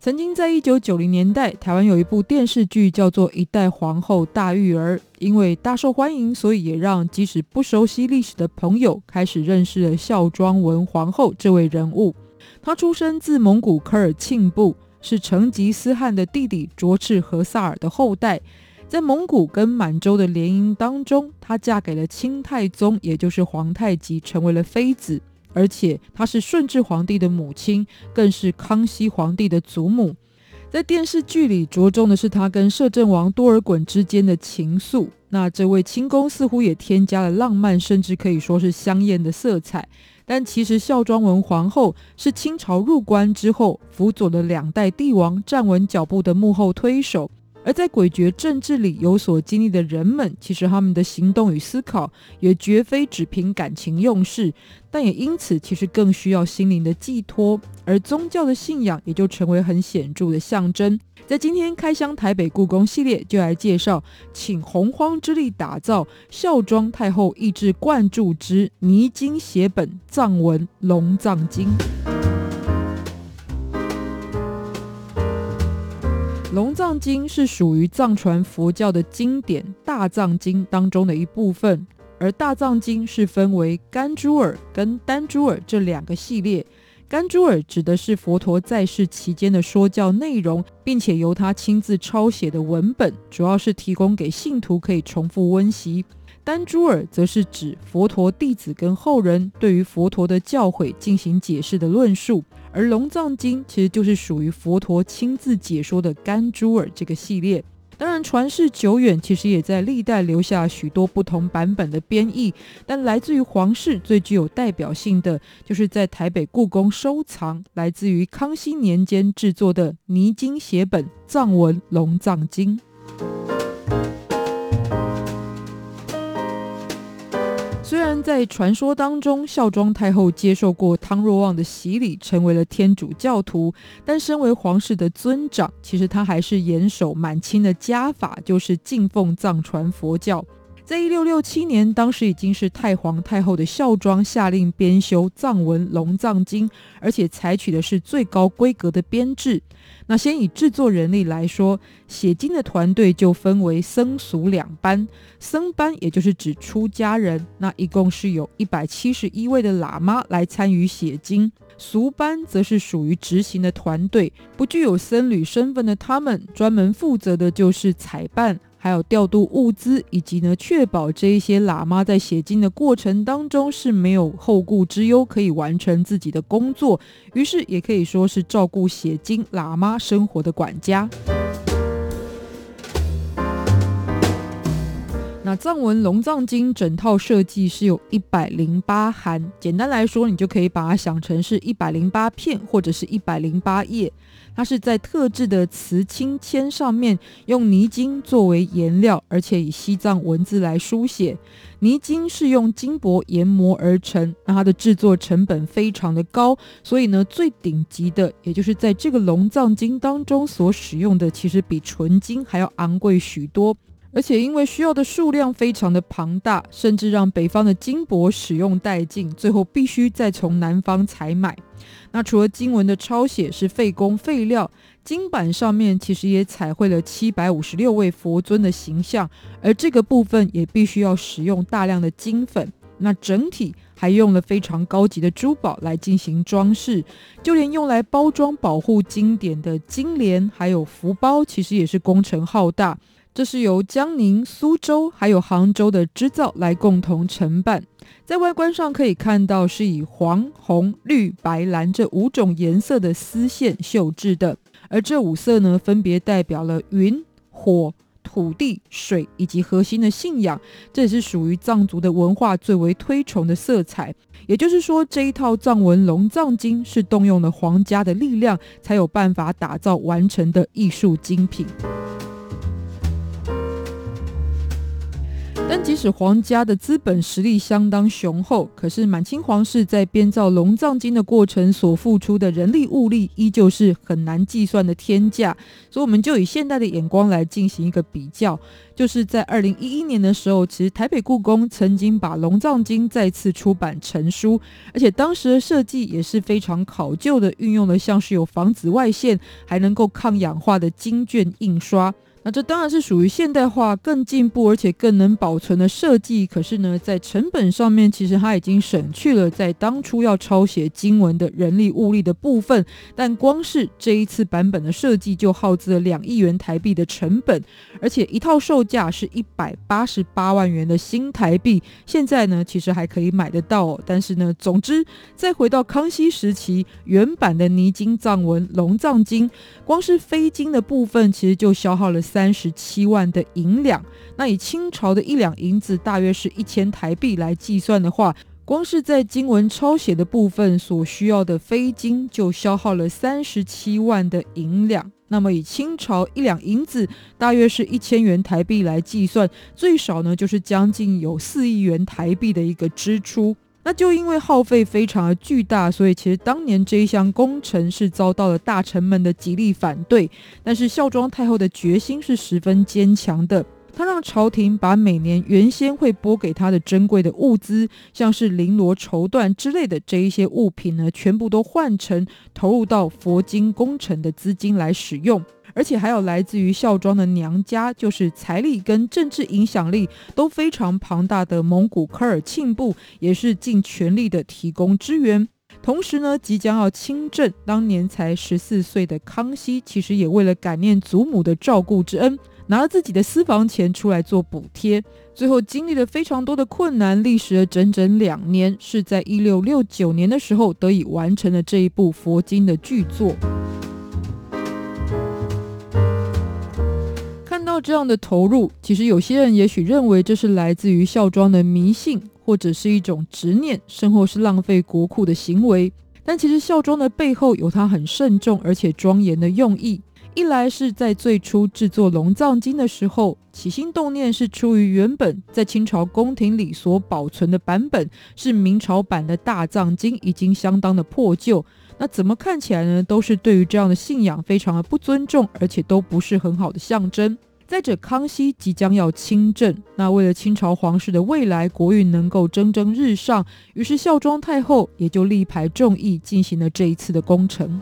曾经在一九九零年代，台湾有一部电视剧叫做《一代皇后大育儿》，因为大受欢迎，所以也让即使不熟悉历史的朋友开始认识了孝庄文皇后这位人物。她出生自蒙古科尔沁部，是成吉思汗的弟弟卓赤和萨尔的后代。在蒙古跟满洲的联姻当中，她嫁给了清太宗，也就是皇太极，成为了妃子。而且她是顺治皇帝的母亲，更是康熙皇帝的祖母。在电视剧里着重的是她跟摄政王多尔衮之间的情愫。那这位清宫似乎也添加了浪漫，甚至可以说是香艳的色彩。但其实孝庄文皇后是清朝入关之后，辅佐了两代帝王站稳脚步的幕后推手。而在诡谲政治里有所经历的人们，其实他们的行动与思考也绝非只凭感情用事，但也因此其实更需要心灵的寄托，而宗教的信仰也就成为很显著的象征。在今天开箱台北故宫系列，就来介绍，请洪荒之力打造孝庄太后意志灌注之泥经写本藏文龙藏经。龙藏经是属于藏传佛教的经典大藏经当中的一部分，而大藏经是分为甘珠尔跟丹珠尔这两个系列。甘珠尔指的是佛陀在世期间的说教内容，并且由他亲自抄写的文本，主要是提供给信徒可以重复温习。丹珠尔则是指佛陀弟子跟后人对于佛陀的教诲进行解释的论述。而龙藏经其实就是属于佛陀亲自解说的甘珠尔这个系列，当然传世久远，其实也在历代留下许多不同版本的编译。但来自于皇室最具有代表性的，就是在台北故宫收藏，来自于康熙年间制作的泥经写本藏文龙藏经。虽然在传说当中，孝庄太后接受过汤若望的洗礼，成为了天主教徒，但身为皇室的尊长，其实她还是严守满清的家法，就是敬奉藏传佛教。在一六六七年，当时已经是太皇太后的孝庄下令编修藏文龙藏经，而且采取的是最高规格的编制。那先以制作人力来说，写经的团队就分为僧俗两班。僧班也就是指出家人，那一共是有一百七十一位的喇嘛来参与写经。俗班则是属于执行的团队，不具有僧侣身份的他们，专门负责的就是采办。还有调度物资，以及呢，确保这一些喇嘛在写经的过程当中是没有后顾之忧，可以完成自己的工作。于是也可以说是照顾写经喇嘛生活的管家。那藏文龙藏经整套设计是有一百零八函，简单来说，你就可以把它想成是一百零八片或者是一百零八页。它是在特制的瓷青铅上面用泥经作为颜料，而且以西藏文字来书写。泥经是用金箔研磨而成，那它的制作成本非常的高，所以呢，最顶级的，也就是在这个龙藏经当中所使用的，其实比纯金还要昂贵许多。而且因为需要的数量非常的庞大，甚至让北方的金箔使用殆尽，最后必须再从南方采买。那除了经文的抄写是费工费料，金版上面其实也彩绘了七百五十六位佛尊的形象，而这个部分也必须要使用大量的金粉。那整体还用了非常高级的珠宝来进行装饰，就连用来包装保护经典的金莲还有福包，其实也是工程浩大。这是由江宁、苏州还有杭州的织造来共同承办。在外观上可以看到，是以黄、红、绿、白、蓝这五种颜色的丝线绣制的，而这五色呢，分别代表了云、火、土地、水以及核心的信仰，这也是属于藏族的文化最为推崇的色彩。也就是说，这一套藏文龙藏经是动用了皇家的力量，才有办法打造完成的艺术精品。但即使皇家的资本实力相当雄厚，可是满清皇室在编造龙藏经的过程所付出的人力物力，依旧是很难计算的天价。所以，我们就以现代的眼光来进行一个比较，就是在二零一一年的时候，其实台北故宫曾经把龙藏经再次出版成书，而且当时的设计也是非常考究的，运用了像是有防紫外线，还能够抗氧化的金卷印刷。那这当然是属于现代化、更进步，而且更能保存的设计。可是呢，在成本上面，其实它已经省去了在当初要抄写经文的人力物力的部分。但光是这一次版本的设计，就耗资了两亿元台币的成本，而且一套售价是一百八十八万元的新台币。现在呢，其实还可以买得到哦。但是呢，总之，再回到康熙时期原版的泥金藏文龙藏经，光是飞经的部分，其实就消耗了三。三十七万的银两，那以清朝的一两银子大约是一千台币来计算的话，光是在经文抄写的部分所需要的飞金就消耗了三十七万的银两。那么以清朝一两银子大约是一千元台币来计算，最少呢就是将近有四亿元台币的一个支出。那就因为耗费非常的巨大，所以其实当年这一项工程是遭到了大臣们的极力反对。但是孝庄太后的决心是十分坚强的，她让朝廷把每年原先会拨给她的珍贵的物资，像是绫罗绸缎之类的这一些物品呢，全部都换成投入到佛经工程的资金来使用。而且还有来自于孝庄的娘家，就是财力跟政治影响力都非常庞大的蒙古科尔沁部，也是尽全力的提供支援。同时呢，即将要亲政，当年才十四岁的康熙，其实也为了感念祖母的照顾之恩，拿了自己的私房钱出来做补贴。最后经历了非常多的困难，历时了整整两年，是在一六六九年的时候得以完成了这一部佛经的巨作。到这样的投入，其实有些人也许认为这是来自于孝庄的迷信，或者是一种执念，甚或是浪费国库的行为。但其实孝庄的背后有他很慎重而且庄严的用意。一来是在最初制作龙藏经的时候，起心动念是出于原本在清朝宫廷里所保存的版本是明朝版的大藏经，已经相当的破旧。那怎么看起来呢？都是对于这样的信仰非常的不尊重，而且都不是很好的象征。再者，康熙即将要亲政，那为了清朝皇室的未来国运能够蒸蒸日上，于是孝庄太后也就力排众议进行了这一次的工程。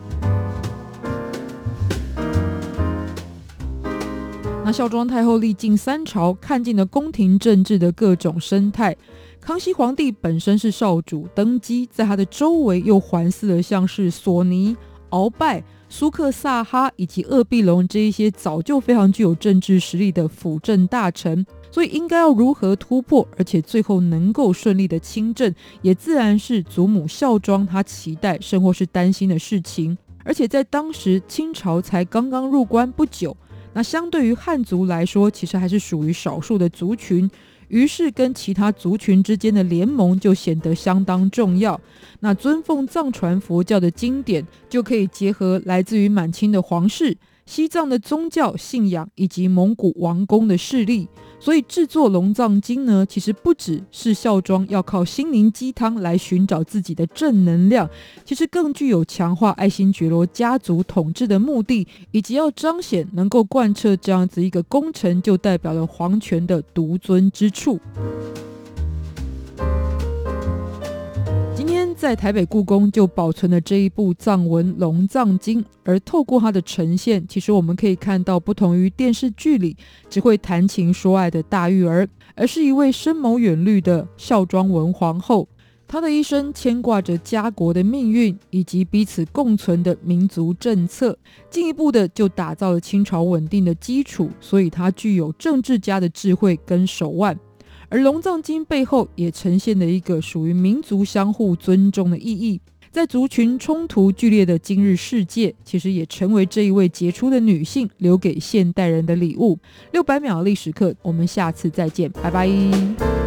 那孝庄太后历尽三朝，看尽了宫廷政治的各种生态。康熙皇帝本身是少主，登基在他的周围又环伺了像是索尼、鳌拜。苏克萨哈以及鄂必隆这一些早就非常具有政治实力的辅政大臣，所以应该要如何突破，而且最后能够顺利的亲政，也自然是祖母孝庄她期待甚或是担心的事情。而且在当时清朝才刚刚入关不久，那相对于汉族来说，其实还是属于少数的族群。于是，跟其他族群之间的联盟就显得相当重要。那尊奉藏传佛教的经典，就可以结合来自于满清的皇室。西藏的宗教信仰以及蒙古王宫的势力，所以制作龙藏经呢，其实不只是孝庄要靠心灵鸡汤来寻找自己的正能量，其实更具有强化爱新觉罗家族统治的目的，以及要彰显能够贯彻这样子一个功臣，就代表了皇权的独尊之处。在台北故宫就保存了这一部藏文龙藏经，而透过它的呈现，其实我们可以看到，不同于电视剧里只会谈情说爱的大玉儿，而是一位深谋远虑的孝庄文皇后。她的一生牵挂着家国的命运以及彼此共存的民族政策，进一步的就打造了清朝稳定的基础。所以，她具有政治家的智慧跟手腕。而龙藏经背后也呈现了一个属于民族相互尊重的意义，在族群冲突剧烈的今日世界，其实也成为这一位杰出的女性留给现代人的礼物。六百秒历史课，我们下次再见，拜拜。